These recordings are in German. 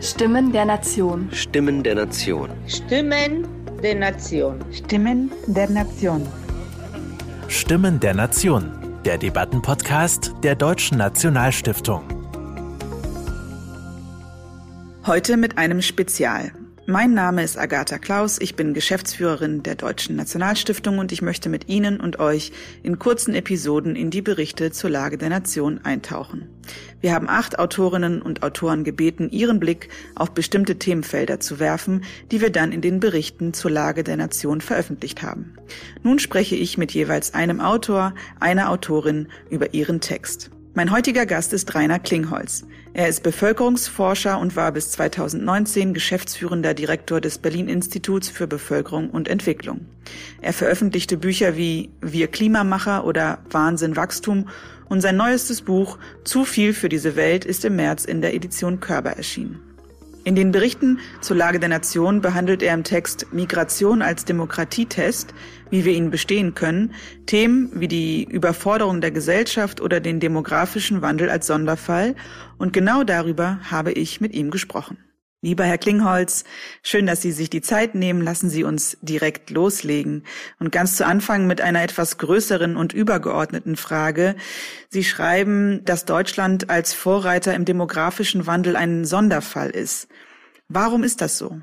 Stimmen der Nation. Stimmen der Nation. Stimmen der Nation. Stimmen der Nation. Stimmen der Nation. Der Debattenpodcast der Deutschen Nationalstiftung. Heute mit einem Spezial. Mein Name ist Agatha Klaus, ich bin Geschäftsführerin der Deutschen Nationalstiftung und ich möchte mit Ihnen und euch in kurzen Episoden in die Berichte zur Lage der Nation eintauchen. Wir haben acht Autorinnen und Autoren gebeten, ihren Blick auf bestimmte Themenfelder zu werfen, die wir dann in den Berichten zur Lage der Nation veröffentlicht haben. Nun spreche ich mit jeweils einem Autor, einer Autorin über ihren Text. Mein heutiger Gast ist Rainer Klingholz. Er ist Bevölkerungsforscher und war bis 2019 geschäftsführender Direktor des Berlin Instituts für Bevölkerung und Entwicklung. Er veröffentlichte Bücher wie Wir Klimamacher oder Wahnsinn Wachstum und sein neuestes Buch Zu viel für diese Welt ist im März in der Edition Körber erschienen. In den Berichten zur Lage der Nation behandelt er im Text Migration als Demokratietest, wie wir ihn bestehen können, Themen wie die Überforderung der Gesellschaft oder den demografischen Wandel als Sonderfall, und genau darüber habe ich mit ihm gesprochen. Lieber Herr Klingholz, schön, dass Sie sich die Zeit nehmen. Lassen Sie uns direkt loslegen. Und ganz zu Anfang mit einer etwas größeren und übergeordneten Frage. Sie schreiben, dass Deutschland als Vorreiter im demografischen Wandel ein Sonderfall ist. Warum ist das so?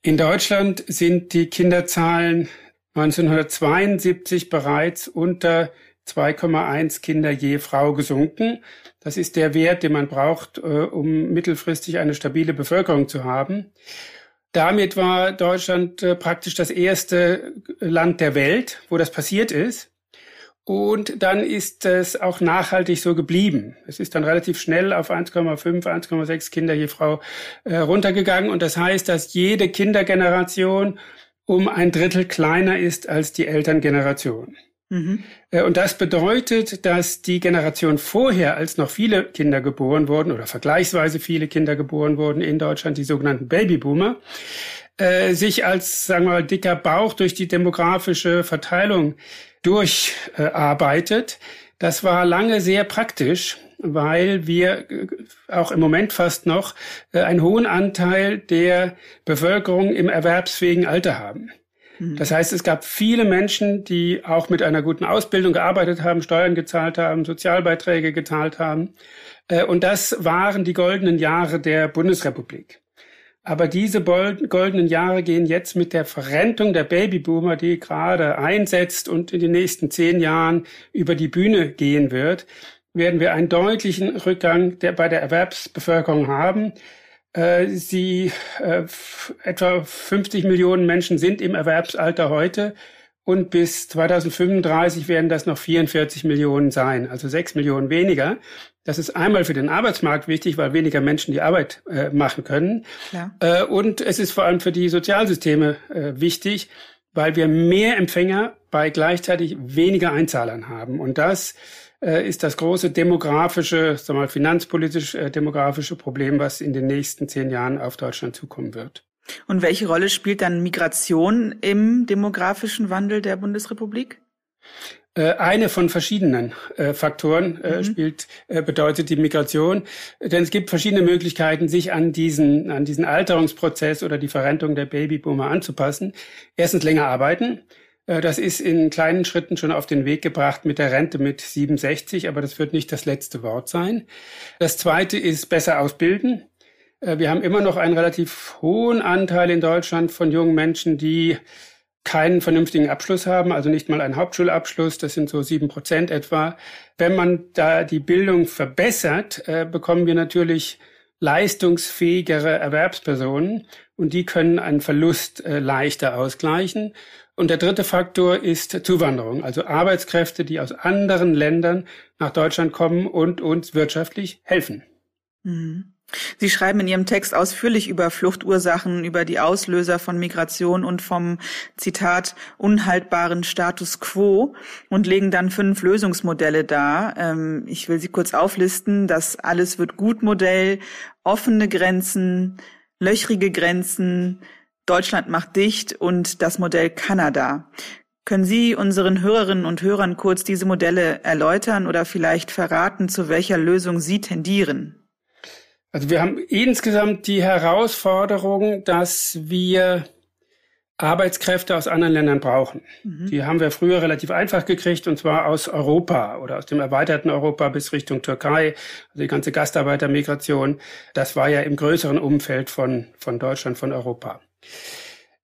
In Deutschland sind die Kinderzahlen 1972 bereits unter 2,1 Kinder je Frau gesunken. Das ist der Wert, den man braucht, äh, um mittelfristig eine stabile Bevölkerung zu haben. Damit war Deutschland äh, praktisch das erste Land der Welt, wo das passiert ist. Und dann ist es auch nachhaltig so geblieben. Es ist dann relativ schnell auf 1,5, 1,6 Kinder je Frau äh, runtergegangen. Und das heißt, dass jede Kindergeneration um ein Drittel kleiner ist als die Elterngeneration. Mhm. Äh, und das bedeutet, dass die Generation vorher, als noch viele Kinder geboren wurden oder vergleichsweise viele Kinder geboren wurden in Deutschland, die sogenannten Babyboomer, äh, sich als, sagen wir mal, dicker Bauch durch die demografische Verteilung durcharbeitet. Das war lange sehr praktisch, weil wir äh, auch im Moment fast noch einen hohen Anteil der Bevölkerung im erwerbsfähigen Alter haben. Mhm. Das heißt, es gab viele Menschen, die auch mit einer guten Ausbildung gearbeitet haben, Steuern gezahlt haben, Sozialbeiträge gezahlt haben. Äh, und das waren die goldenen Jahre der Bundesrepublik. Aber diese goldenen Jahre gehen jetzt mit der Verrentung der Babyboomer, die gerade einsetzt und in den nächsten zehn Jahren über die Bühne gehen wird, werden wir einen deutlichen Rückgang der, bei der Erwerbsbevölkerung haben. Äh, sie, äh, etwa 50 Millionen Menschen sind im Erwerbsalter heute und bis 2035 werden das noch 44 Millionen sein, also 6 Millionen weniger. Das ist einmal für den Arbeitsmarkt wichtig, weil weniger Menschen die Arbeit äh, machen können. Ja. Äh, und es ist vor allem für die Sozialsysteme äh, wichtig, weil wir mehr Empfänger bei gleichzeitig weniger Einzahlern haben. Und das ist das große demografische, sagen wir mal, finanzpolitisch äh, demografische Problem, was in den nächsten zehn Jahren auf Deutschland zukommen wird. Und welche Rolle spielt dann Migration im demografischen Wandel der Bundesrepublik? Äh, eine von verschiedenen äh, Faktoren äh, mhm. spielt, äh, bedeutet die Migration. Denn es gibt verschiedene Möglichkeiten, sich an diesen, an diesen Alterungsprozess oder die Verrentung der Babyboomer anzupassen. Erstens länger arbeiten. Äh, das ist in kleinen Schritten schon auf den Weg gebracht mit der Rente mit 67, aber das wird nicht das letzte Wort sein. Das zweite ist besser ausbilden. Äh, wir haben immer noch einen relativ hohen Anteil in Deutschland von jungen Menschen, die keinen vernünftigen Abschluss haben, also nicht mal einen Hauptschulabschluss, das sind so sieben Prozent etwa. Wenn man da die Bildung verbessert, äh, bekommen wir natürlich leistungsfähigere Erwerbspersonen und die können einen Verlust leichter ausgleichen. Und der dritte Faktor ist Zuwanderung, also Arbeitskräfte, die aus anderen Ländern nach Deutschland kommen und uns wirtschaftlich helfen. Mhm. Sie schreiben in Ihrem Text ausführlich über Fluchtursachen, über die Auslöser von Migration und vom Zitat unhaltbaren Status quo und legen dann fünf Lösungsmodelle dar. Ähm, ich will sie kurz auflisten. Das Alles wird gut Modell, offene Grenzen, löchrige Grenzen, Deutschland macht dicht und das Modell Kanada. Können Sie unseren Hörerinnen und Hörern kurz diese Modelle erläutern oder vielleicht verraten, zu welcher Lösung Sie tendieren? Also wir haben insgesamt die Herausforderung, dass wir Arbeitskräfte aus anderen Ländern brauchen. Mhm. Die haben wir früher relativ einfach gekriegt, und zwar aus Europa oder aus dem erweiterten Europa bis Richtung Türkei, also die ganze Gastarbeitermigration. Das war ja im größeren Umfeld von, von Deutschland, von Europa.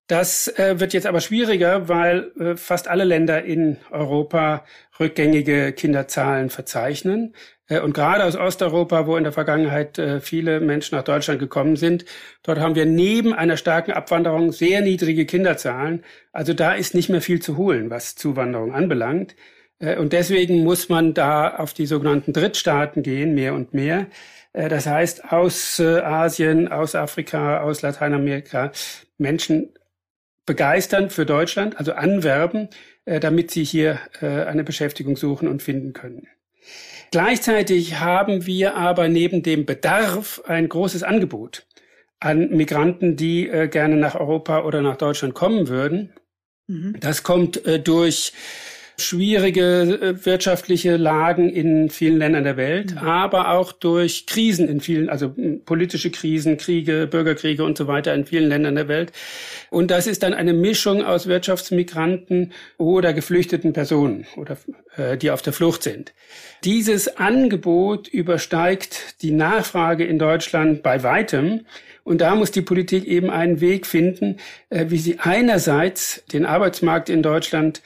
Das äh, wird jetzt aber schwieriger, weil äh, fast alle Länder in Europa rückgängige Kinderzahlen verzeichnen. Äh, und gerade aus Osteuropa, wo in der Vergangenheit äh, viele Menschen nach Deutschland gekommen sind, dort haben wir neben einer starken Abwanderung sehr niedrige Kinderzahlen. Also da ist nicht mehr viel zu holen, was Zuwanderung anbelangt. Äh, und deswegen muss man da auf die sogenannten Drittstaaten gehen, mehr und mehr. Äh, das heißt, aus äh, Asien, aus Afrika, aus Lateinamerika Menschen begeistern für Deutschland, also anwerben, äh, damit sie hier eine Beschäftigung suchen und finden können. Gleichzeitig haben wir aber neben dem Bedarf ein großes Angebot an Migranten, die äh, gerne nach Europa oder nach Deutschland kommen würden. Mhm. Das kommt äh, durch schwierige äh, wirtschaftliche Lagen in vielen Ländern der Welt, mhm. aber auch durch Krisen in vielen, also politische Krisen, Kriege, Bürgerkriege und so weiter in vielen Ländern der Welt. Und das ist dann eine Mischung aus Wirtschaftsmigranten oder geflüchteten Personen oder äh, die auf der Flucht sind. Dieses Angebot übersteigt die Nachfrage in Deutschland bei weitem. Und da muss die Politik eben einen Weg finden, äh, wie sie einerseits den Arbeitsmarkt in Deutschland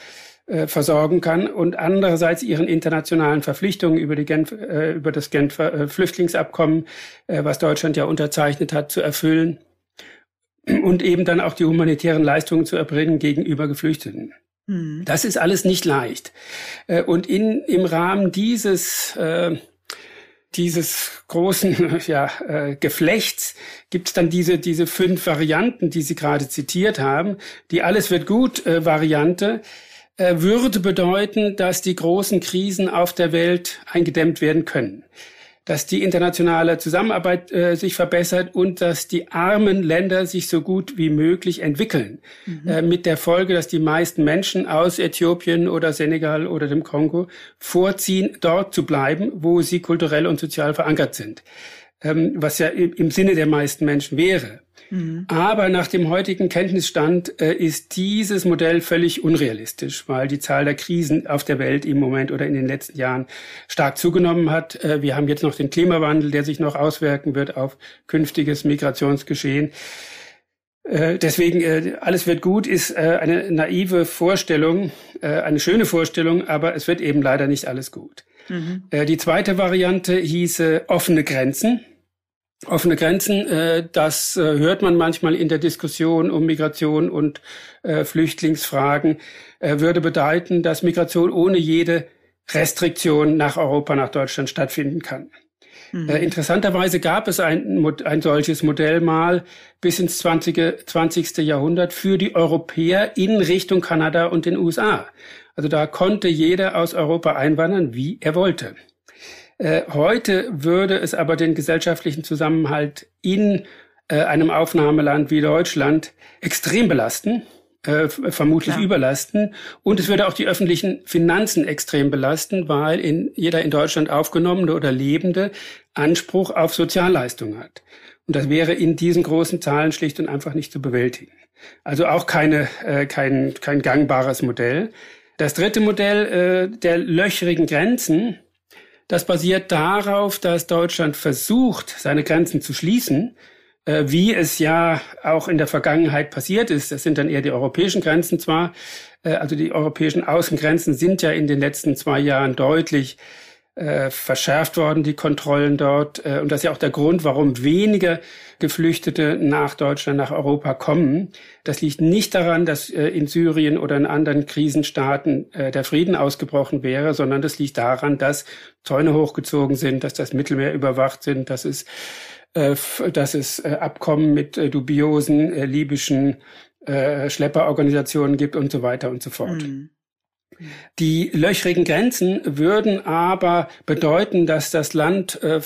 versorgen kann und andererseits ihren internationalen Verpflichtungen über, die Genf, äh, über das Genfer äh, Flüchtlingsabkommen, äh, was Deutschland ja unterzeichnet hat, zu erfüllen und eben dann auch die humanitären Leistungen zu erbringen gegenüber Geflüchteten. Mhm. Das ist alles nicht leicht. Äh, und in, im Rahmen dieses äh, dieses großen ja, äh, Geflechts gibt es dann diese, diese fünf Varianten, die Sie gerade zitiert haben. Die Alles wird gut äh, Variante äh, würde bedeuten, dass die großen Krisen auf der Welt eingedämmt werden können, dass die internationale Zusammenarbeit äh, sich verbessert und dass die armen Länder sich so gut wie möglich entwickeln. Mhm. Äh, mit der Folge, dass die meisten Menschen aus Äthiopien oder Senegal oder dem Kongo vorziehen, dort zu bleiben, wo sie kulturell und sozial verankert sind. Ähm, was ja im, im Sinne der meisten Menschen wäre. Mhm. Aber nach dem heutigen Kenntnisstand äh, ist dieses Modell völlig unrealistisch, weil die Zahl der Krisen auf der Welt im Moment oder in den letzten Jahren stark zugenommen hat. Äh, wir haben jetzt noch den Klimawandel, der sich noch auswirken wird auf künftiges Migrationsgeschehen. Äh, deswegen, äh, alles wird gut, ist äh, eine naive Vorstellung, eine schöne Vorstellung, aber es wird eben leider nicht alles gut. Mhm. Die zweite Variante hieße offene Grenzen. Offene Grenzen, äh, das äh, hört man manchmal in der Diskussion um Migration und äh, Flüchtlingsfragen, äh, würde bedeuten, dass Migration ohne jede Restriktion nach Europa, nach Deutschland stattfinden kann. Mhm. Äh, interessanterweise gab es ein, ein solches Modell mal bis ins 20. 20. Jahrhundert für die Europäer in Richtung Kanada und den USA. Also da konnte jeder aus Europa einwandern, wie er wollte. Äh, heute würde es aber den gesellschaftlichen Zusammenhalt in äh, einem Aufnahmeland wie Deutschland extrem belasten, äh, vermutlich ja. überlasten. Und es würde auch die öffentlichen Finanzen extrem belasten, weil in, jeder in Deutschland aufgenommene oder lebende Anspruch auf Sozialleistung hat. Und das wäre in diesen großen Zahlen schlicht und einfach nicht zu bewältigen. Also auch keine, äh, kein, kein gangbares Modell. Das dritte Modell äh, der löchrigen Grenzen das basiert darauf, dass Deutschland versucht, seine Grenzen zu schließen, äh, wie es ja auch in der Vergangenheit passiert ist. Das sind dann eher die europäischen Grenzen zwar, äh, also die europäischen Außengrenzen sind ja in den letzten zwei Jahren deutlich äh, verschärft worden, die Kontrollen dort. Äh, und das ist ja auch der Grund, warum weniger Geflüchtete nach Deutschland, nach Europa kommen. Das liegt nicht daran, dass äh, in Syrien oder in anderen Krisenstaaten äh, der Frieden ausgebrochen wäre, sondern das liegt daran, dass Zäune hochgezogen sind, dass das Mittelmeer überwacht sind, dass es, äh, dass es äh, Abkommen mit dubiosen libyschen Schlepperorganisationen gibt und so weiter und so fort. Mhm. Die löchrigen Grenzen würden aber bedeuten, dass das Land äh,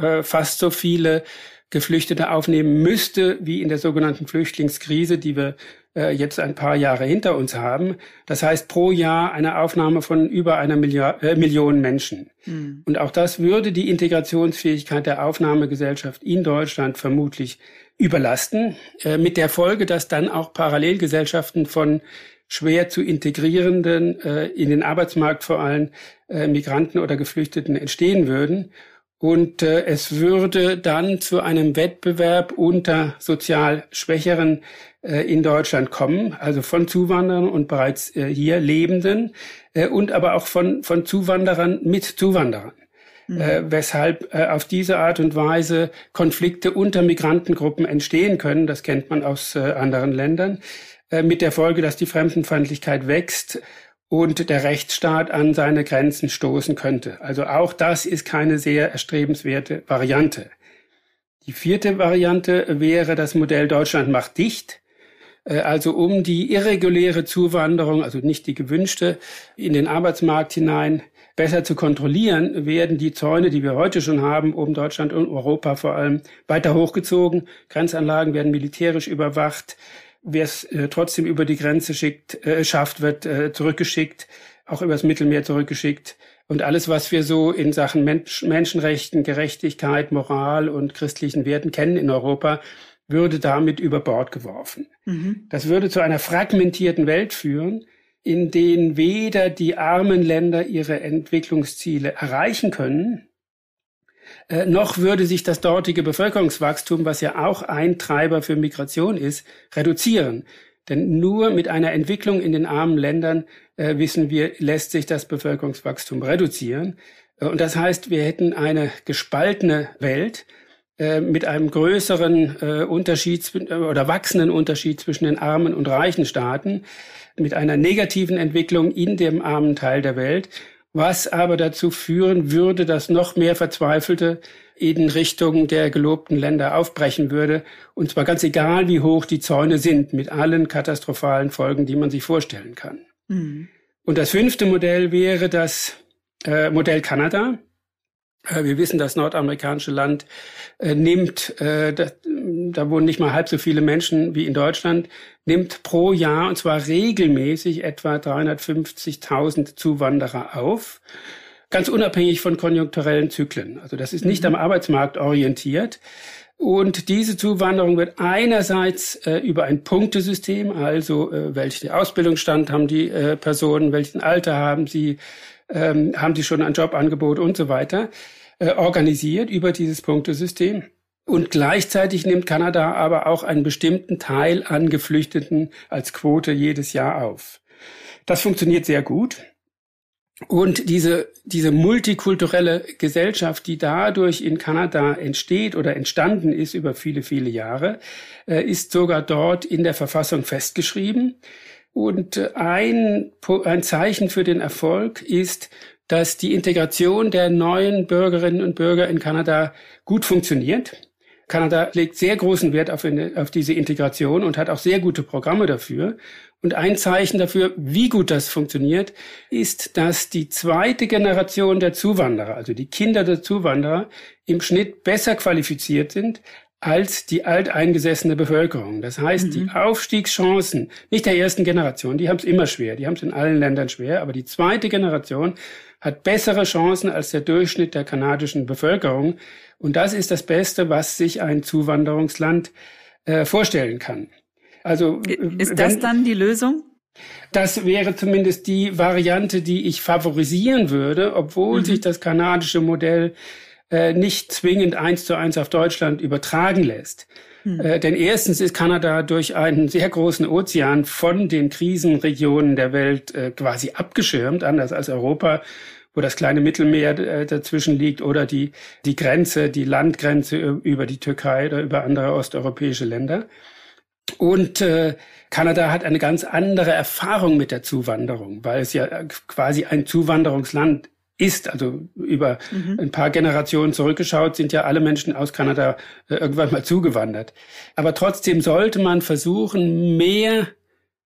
äh, fast so viele Geflüchtete aufnehmen müsste, wie in der sogenannten Flüchtlingskrise, die wir äh, jetzt ein paar Jahre hinter uns haben. Das heißt pro Jahr eine Aufnahme von über einer Milliard, äh, Million Menschen. Mhm. Und auch das würde die Integrationsfähigkeit der Aufnahmegesellschaft in Deutschland vermutlich überlasten, äh, mit der Folge, dass dann auch Parallelgesellschaften von schwer zu integrierenden, äh, in den Arbeitsmarkt vor allem äh, Migranten oder Geflüchteten entstehen würden. Und äh, es würde dann zu einem Wettbewerb unter sozial Schwächeren äh, in Deutschland kommen, also von Zuwanderern und bereits äh, hier Lebenden äh, und aber auch von, von Zuwanderern mit Zuwanderern. Mhm. Äh, weshalb äh, auf diese Art und Weise Konflikte unter Migrantengruppen entstehen können. Das kennt man aus äh, anderen Ländern. Äh, mit der Folge, dass die Fremdenfeindlichkeit wächst und der Rechtsstaat an seine Grenzen stoßen könnte. Also auch das ist keine sehr erstrebenswerte Variante. Die vierte Variante wäre das Modell Deutschland macht dicht. Äh, also um die irreguläre Zuwanderung, also nicht die gewünschte, in den Arbeitsmarkt hinein besser zu kontrollieren, werden die Zäune, die wir heute schon haben, um Deutschland und Europa vor allem, weiter hochgezogen. Grenzanlagen werden militärisch überwacht wer es äh, trotzdem über die Grenze schickt, äh, schafft, wird äh, zurückgeschickt, auch übers Mittelmeer zurückgeschickt. Und alles, was wir so in Sachen Mensch Menschenrechten, Gerechtigkeit, Moral und christlichen Werten kennen in Europa, würde damit über Bord geworfen. Mhm. Das würde zu einer fragmentierten Welt führen, in denen weder die armen Länder ihre Entwicklungsziele erreichen können, äh, noch würde sich das dortige Bevölkerungswachstum, was ja auch ein Treiber für Migration ist, reduzieren. Denn nur mit einer Entwicklung in den armen Ländern, äh, wissen wir, lässt sich das Bevölkerungswachstum reduzieren. Äh, und das heißt, wir hätten eine gespaltene Welt äh, mit einem größeren Unterschied oder wachsenden Unterschied zwischen den armen und reichen Staaten, mit einer negativen Entwicklung in dem armen Teil der Welt was aber dazu führen würde, dass noch mehr Verzweifelte in Richtung der gelobten Länder aufbrechen würde. Und zwar ganz egal, wie hoch die Zäune sind, mit allen katastrophalen Folgen, die man sich vorstellen kann. Mhm. Und das fünfte Modell wäre das äh, Modell Kanada. Äh, wir wissen, das nordamerikanische Land äh, nimmt, äh, das, da wohnen nicht mal halb so viele Menschen wie in Deutschland, nimmt pro Jahr, und zwar regelmäßig, etwa 350.000 Zuwanderer auf, ganz unabhängig von konjunkturellen Zyklen. Also das ist nicht mhm. am Arbeitsmarkt orientiert. Und diese Zuwanderung wird einerseits äh, über ein Punktesystem, also äh, welchen Ausbildungsstand haben die äh, Personen, welchen Alter haben sie, ähm, haben sie schon ein Jobangebot und so weiter, äh, organisiert über dieses Punktesystem. Und gleichzeitig nimmt Kanada aber auch einen bestimmten Teil an Geflüchteten als Quote jedes Jahr auf. Das funktioniert sehr gut. Und diese, diese multikulturelle Gesellschaft, die dadurch in Kanada entsteht oder entstanden ist über viele, viele Jahre, äh, ist sogar dort in der Verfassung festgeschrieben. Und ein, ein Zeichen für den Erfolg ist, dass die Integration der neuen Bürgerinnen und Bürger in Kanada gut funktioniert. Kanada legt sehr großen Wert auf, eine, auf diese Integration und hat auch sehr gute Programme dafür. Und ein Zeichen dafür, wie gut das funktioniert, ist, dass die zweite Generation der Zuwanderer, also die Kinder der Zuwanderer, im Schnitt besser qualifiziert sind als die alteingesessene Bevölkerung. Das heißt, mhm. die Aufstiegschancen, nicht der ersten Generation, die haben es immer schwer, die haben es in allen Ländern schwer, aber die zweite Generation hat bessere Chancen als der Durchschnitt der kanadischen Bevölkerung. Und das ist das Beste, was sich ein Zuwanderungsland äh, vorstellen kann. Also ist das dann die Lösung? Das wäre zumindest die Variante, die ich favorisieren würde, obwohl mhm. sich das kanadische Modell äh, nicht zwingend eins zu eins auf Deutschland übertragen lässt. Mhm. Äh, denn erstens ist Kanada durch einen sehr großen Ozean von den Krisenregionen der Welt äh, quasi abgeschirmt, anders als Europa, wo das kleine Mittelmeer äh, dazwischen liegt oder die, die Grenze, die Landgrenze über die Türkei oder über andere osteuropäische Länder. Und äh, Kanada hat eine ganz andere Erfahrung mit der Zuwanderung, weil es ja äh, quasi ein Zuwanderungsland ist. Also über mhm. ein paar Generationen zurückgeschaut sind ja alle Menschen aus Kanada äh, irgendwann mal zugewandert. Aber trotzdem sollte man versuchen, mehr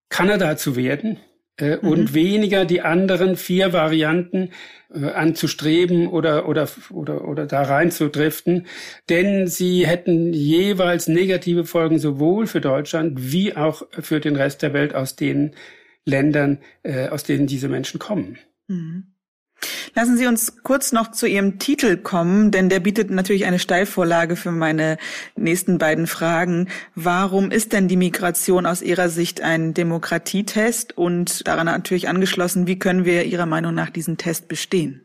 Kanada zu werden äh, mhm. und weniger die anderen vier Varianten äh, anzustreben oder, oder, oder, oder da reinzudriften. Denn sie hätten jeweils negative Folgen sowohl für Deutschland wie auch für den Rest der Welt aus den Ländern, äh, aus denen diese Menschen kommen. Mhm. Lassen Sie uns kurz noch zu Ihrem Titel kommen, denn der bietet natürlich eine Steilvorlage für meine nächsten beiden Fragen. Warum ist denn die Migration aus Ihrer Sicht ein Demokratietest und daran natürlich angeschlossen, wie können wir Ihrer Meinung nach diesen Test bestehen?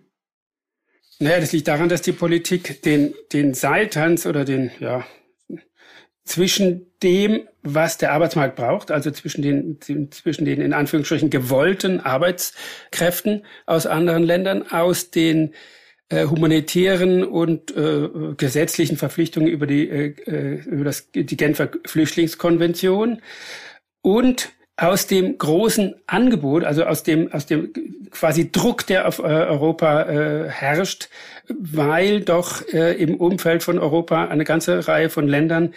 Naja, das liegt daran, dass die Politik den, den Seiltanz oder den, ja, zwischen dem, was der Arbeitsmarkt braucht, also zwischen den, zwischen den in Anführungsstrichen gewollten Arbeitskräften aus anderen Ländern, aus den äh, humanitären und äh, gesetzlichen Verpflichtungen über die, äh, äh über das, die Genfer Flüchtlingskonvention und aus dem großen Angebot, also aus dem, aus dem quasi Druck, der auf äh, Europa äh, herrscht, weil doch äh, im Umfeld von Europa eine ganze Reihe von Ländern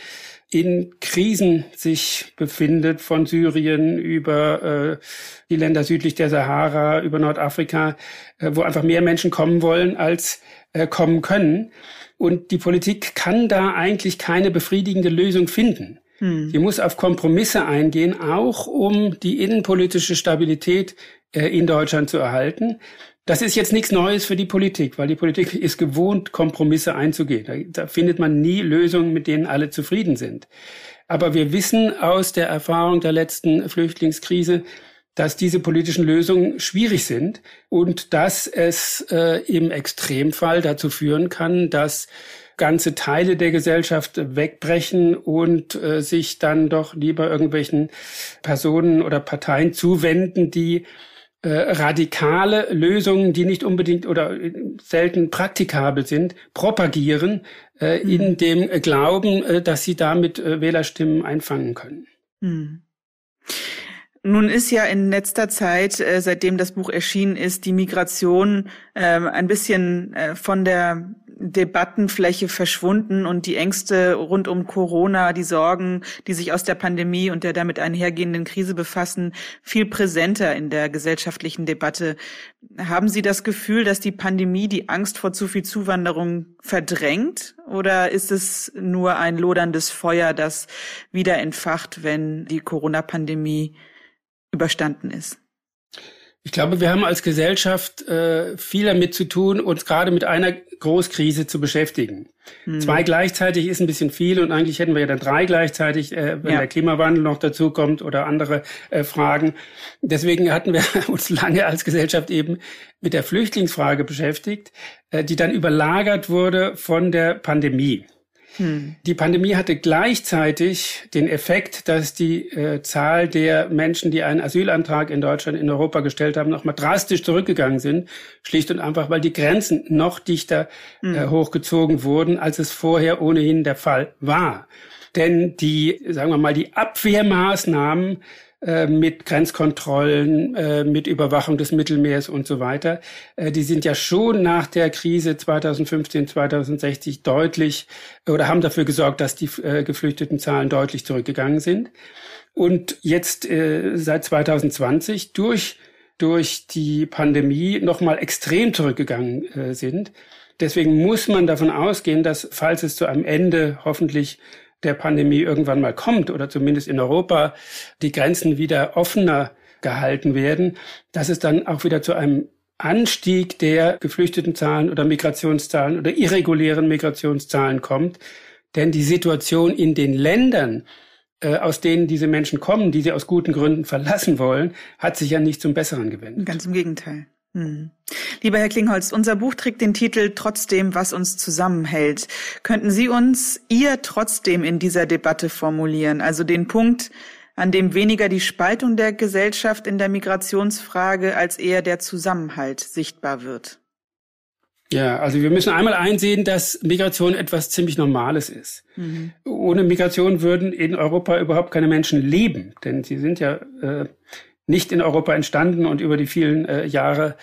in Krisen sich befindet, von Syrien über äh, die Länder südlich der Sahara, über Nordafrika, äh, wo einfach mehr Menschen kommen wollen, als äh, kommen können. Und die Politik kann da eigentlich keine befriedigende Lösung finden. Hm. Sie muss auf Kompromisse eingehen, auch um die innenpolitische Stabilität äh, in Deutschland zu erhalten. Das ist jetzt nichts Neues für die Politik, weil die Politik ist gewohnt, Kompromisse einzugehen. Da, da, findet man nie Lösungen, mit denen alle zufrieden sind. Aber wir wissen aus der Erfahrung der letzten Flüchtlingskrise, dass diese politischen Lösungen schwierig sind und dass es äh, im Extremfall dazu führen kann, dass ganze Teile der Gesellschaft wegbrechen und äh, sich dann doch lieber irgendwelchen Personen oder Parteien zuwenden, die äh, radikale Lösungen, die nicht unbedingt oder selten praktikabel sind, propagieren äh, mhm. in dem Glauben, äh, dass sie damit äh, Wählerstimmen einfangen können. Mhm. Nun ist ja in letzter Zeit, äh, seitdem das Buch erschienen ist, die Migration äh, ein bisschen äh, von der Debattenfläche verschwunden und die Ängste rund um Corona, die Sorgen, die sich aus der Pandemie und der damit einhergehenden Krise befassen, viel präsenter in der gesellschaftlichen Debatte. Haben Sie das Gefühl, dass die Pandemie die Angst vor zu viel Zuwanderung verdrängt? Oder ist es nur ein loderndes Feuer, das wieder entfacht, wenn die Corona-Pandemie überstanden ist? Ich glaube, wir haben als Gesellschaft äh, viel damit zu tun, uns gerade mit einer Großkrise zu beschäftigen. Mhm. Zwei gleichzeitig ist ein bisschen viel und eigentlich hätten wir ja dann drei gleichzeitig, äh, wenn ja. der Klimawandel noch dazu kommt oder andere äh, Fragen. Deswegen hatten wir uns lange als Gesellschaft eben mit der Flüchtlingsfrage beschäftigt, äh, die dann überlagert wurde von der Pandemie. Hm. Die Pandemie hatte gleichzeitig den Effekt, dass die äh, Zahl der Menschen, die einen Asylantrag in Deutschland, in Europa gestellt haben, nochmal drastisch zurückgegangen sind. Schlicht und einfach, weil die Grenzen noch dichter hm. äh, hochgezogen wurden, als es vorher ohnehin der Fall war. Denn die, sagen wir mal, die Abwehrmaßnahmen äh, mit Grenzkontrollen, äh, mit Überwachung des Mittelmeers und so weiter. Äh, die sind ja schon nach der Krise 2015, 2060 deutlich oder haben dafür gesorgt, dass die geflüchteten Zahlen deutlich zurückgegangen sind. Und jetzt seit 2020 durch durch die Pandemie nochmal extrem zurückgegangen sind. Deswegen muss man davon ausgehen, dass falls es zu einem Ende hoffentlich der Pandemie irgendwann mal kommt oder zumindest in Europa die Grenzen wieder offener gehalten werden, dass es dann auch wieder zu einem Anstieg der geflüchteten Zahlen oder Migrationszahlen oder irregulären Migrationszahlen kommt. Denn die Situation in den Ländern, äh, aus denen diese Menschen kommen, die sie aus guten Gründen verlassen wollen, hat sich ja nicht zum Besseren gewendet. Ganz im Gegenteil. Hm. Lieber Herr Klingholz, unser Buch trägt den Titel Trotzdem, was uns zusammenhält. Könnten Sie uns Ihr trotzdem in dieser Debatte formulieren? Also den Punkt, an dem weniger die Spaltung der Gesellschaft in der Migrationsfrage als eher der Zusammenhalt sichtbar wird. Ja, also wir müssen einmal einsehen, dass Migration etwas ziemlich Normales ist. Mhm. Ohne Migration würden in Europa überhaupt keine Menschen leben, denn sie sind ja äh, nicht in Europa entstanden und über die vielen äh, Jahre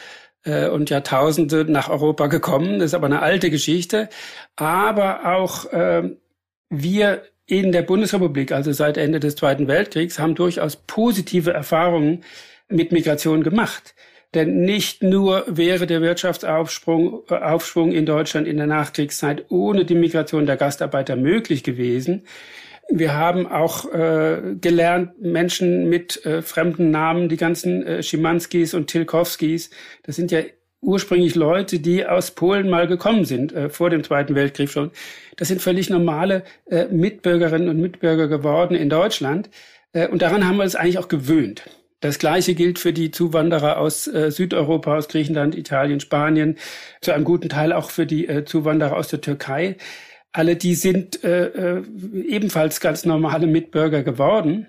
äh, und Jahrtausende nach Europa gekommen. Das ist aber eine alte Geschichte. Aber auch äh, wir in der Bundesrepublik, also seit Ende des Zweiten Weltkriegs, haben durchaus positive Erfahrungen mit Migration gemacht. Denn nicht nur wäre der Wirtschaftsaufschwung äh, Aufschwung in Deutschland in der Nachkriegszeit ohne die Migration der Gastarbeiter möglich gewesen. Wir haben auch äh, gelernt, Menschen mit äh, fremden Namen, die ganzen äh, Schimanskis und Tilkowskis, das sind ja ursprünglich Leute, die aus Polen mal gekommen sind, äh, vor dem Zweiten Weltkrieg schon. Das sind völlig normale äh, Mitbürgerinnen und Mitbürger geworden in Deutschland. Äh, und daran haben wir uns eigentlich auch gewöhnt. Das Gleiche gilt für die Zuwanderer aus äh, Südeuropa, aus Griechenland, Italien, Spanien, zu einem guten Teil auch für die äh, Zuwanderer aus der Türkei. Alle die sind äh, äh ebenfalls ganz normale Mitbürger geworden.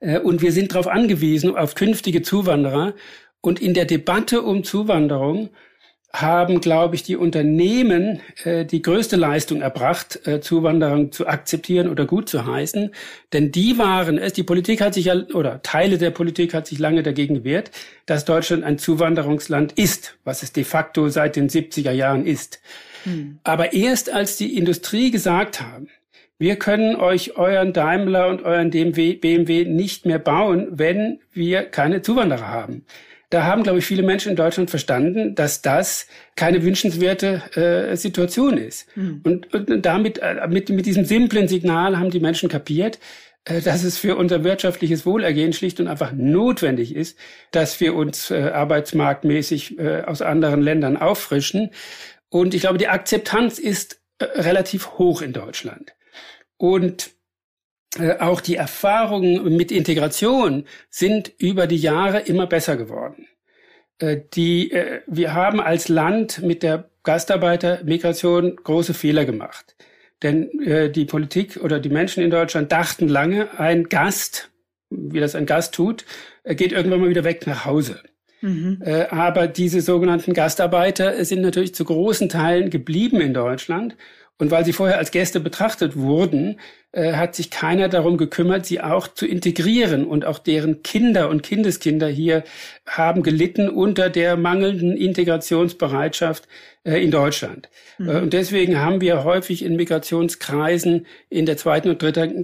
Äh, und wir sind darauf angewiesen, auf künftige Zuwanderer. Und in der Debatte um Zuwanderung haben, glaube ich, die Unternehmen äh, die größte Leistung erbracht, äh, Zuwanderung zu akzeptieren oder gut zu heißen. Denn die waren es, die Politik hat sich ja, oder Teile der Politik hat sich lange dagegen gewehrt, dass Deutschland ein Zuwanderungsland ist, was es de facto seit den 70er Jahren ist. Hm. Aber erst als die Industrie gesagt haben, wir können euch euren Daimler und euren BMW nicht mehr bauen, wenn wir keine Zuwanderer haben da haben, glaube ich, viele Menschen in Deutschland verstanden, dass das keine wünschenswerte äh, Situation ist. Mhm. Und, und damit, äh, mit, mit diesem simplen Signal haben die Menschen kapiert, äh, dass es für unser wirtschaftliches Wohlergehen schlicht und einfach notwendig ist, dass wir uns äh, arbeitsmarktmäßig äh, aus anderen Ländern auffrischen. Und ich glaube, die Akzeptanz ist äh, relativ hoch in Deutschland. Und auch die Erfahrungen mit Integration sind über die Jahre immer besser geworden. Äh, die, äh, wir haben als Land mit der Gastarbeitermigration große Fehler gemacht. Denn die Politik oder die Menschen in Deutschland dachten lange, ein Gast, wie das ein Gast tut, geht irgendwann mal wieder weg nach Hause. Mhm. Aber diese sogenannten Gastarbeiter sind natürlich zu großen Teilen geblieben in Deutschland und weil sie vorher als Gäste betrachtet wurden, äh, hat sich keiner darum gekümmert, sie auch zu integrieren. Und auch deren Kinder und Kindeskinder hier haben gelitten unter der mangelnden Integrationsbereitschaft äh, in Deutschland. Mhm. Äh, und deswegen haben wir häufig in Migrationskreisen in der zweiten und dritten,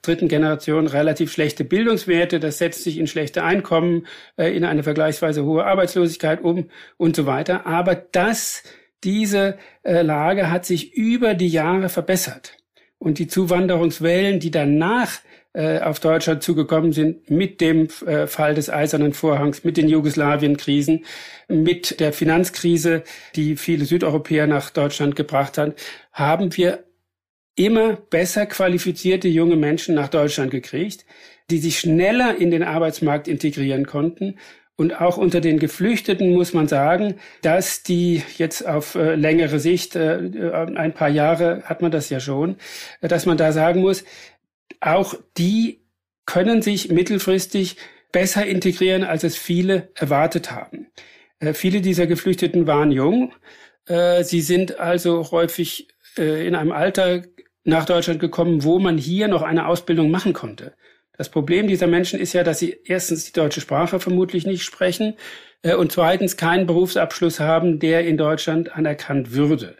dritten Generation relativ schlechte Bildungswerte. Das setzt sich in schlechte Einkommen, äh, in eine vergleichsweise hohe Arbeitslosigkeit um und so weiter. Aber das diese äh, Lage hat sich über die Jahre verbessert. Und die Zuwanderungswellen, die danach äh, auf Deutschland zugekommen sind, mit dem äh, Fall des Eisernen Vorhangs, mit den Jugoslawien-Krisen, mit der Finanzkrise, die viele Südeuropäer nach Deutschland gebracht hat, haben wir immer besser qualifizierte junge Menschen nach Deutschland gekriegt, die sich schneller in den Arbeitsmarkt integrieren konnten und auch unter den Geflüchteten muss man sagen, dass die jetzt auf äh, längere Sicht, äh, äh, ein paar Jahre hat man das ja schon, dass man da sagen muss, auch die können sich mittelfristig besser integrieren, als es viele erwartet haben. Viele dieser Geflüchteten waren jung. Sie sind also häufig in einem Alter nach Deutschland gekommen, wo man hier noch eine Ausbildung machen konnte. Das Problem dieser Menschen ist ja, dass sie erstens die deutsche Sprache vermutlich nicht sprechen äh, und zweitens keinen Berufsabschluss haben, der in Deutschland anerkannt würde.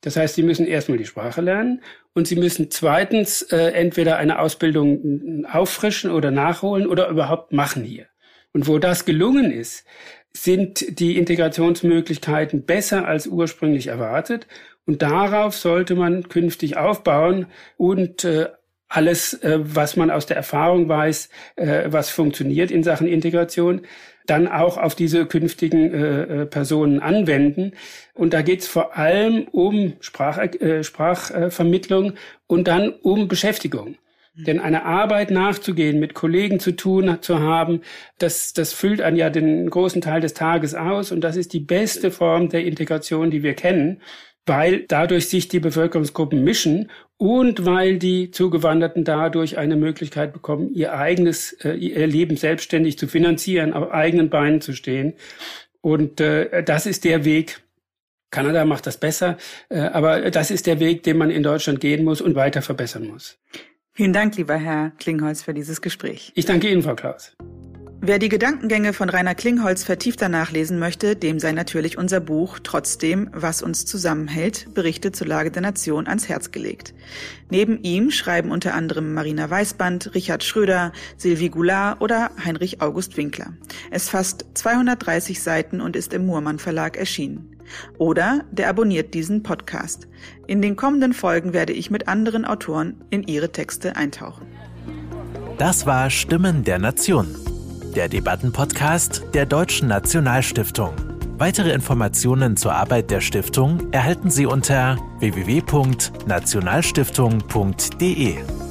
Das heißt, sie müssen erstmal die Sprache lernen und sie müssen zweitens äh, entweder eine Ausbildung auffrischen oder nachholen oder überhaupt machen hier. Und wo das gelungen ist, sind die Integrationsmöglichkeiten besser als ursprünglich erwartet. Und darauf sollte man künftig aufbauen und äh, alles, äh, was man aus der Erfahrung weiß, äh, was funktioniert in Sachen Integration, dann auch auf diese künftigen äh, äh Personen anwenden. Und da geht es vor allem um Sprach, äh, Sprachvermittlung und dann um Beschäftigung. Mhm. Denn eine Arbeit nachzugehen, mit Kollegen zu tun zu haben, das, das füllt einen ja den großen Teil des Tages aus und das ist die beste Form der Integration, die wir kennen weil dadurch sich die Bevölkerungsgruppen mischen und weil die Zugewanderten dadurch eine Möglichkeit bekommen, ihr eigenes, äh, ihr Leben selbstständig zu finanzieren, auf eigenen Beinen zu stehen. Und äh, das ist der Weg. Kanada macht das besser, äh, aber das ist der Weg, den man in Deutschland gehen muss und weiter verbessern muss. Vielen Dank, lieber Herr Klingholz, für dieses Gespräch. Ich danke Ihnen, Frau Klaus. Wer die Gedankengänge von Rainer Klingholz vertiefter nachlesen möchte, dem sei natürlich unser Buch Trotzdem, was uns zusammenhält, Berichte zur Lage der Nation ans Herz gelegt. Neben ihm schreiben unter anderem Marina Weißband, Richard Schröder, Sylvie Goulart oder Heinrich August Winkler. Es fasst 230 Seiten und ist im Murmann Verlag erschienen. Oder der abonniert diesen Podcast. In den kommenden Folgen werde ich mit anderen Autoren in ihre Texte eintauchen. Das war Stimmen der Nation der Debattenpodcast der Deutschen Nationalstiftung. Weitere Informationen zur Arbeit der Stiftung erhalten Sie unter www.nationalstiftung.de.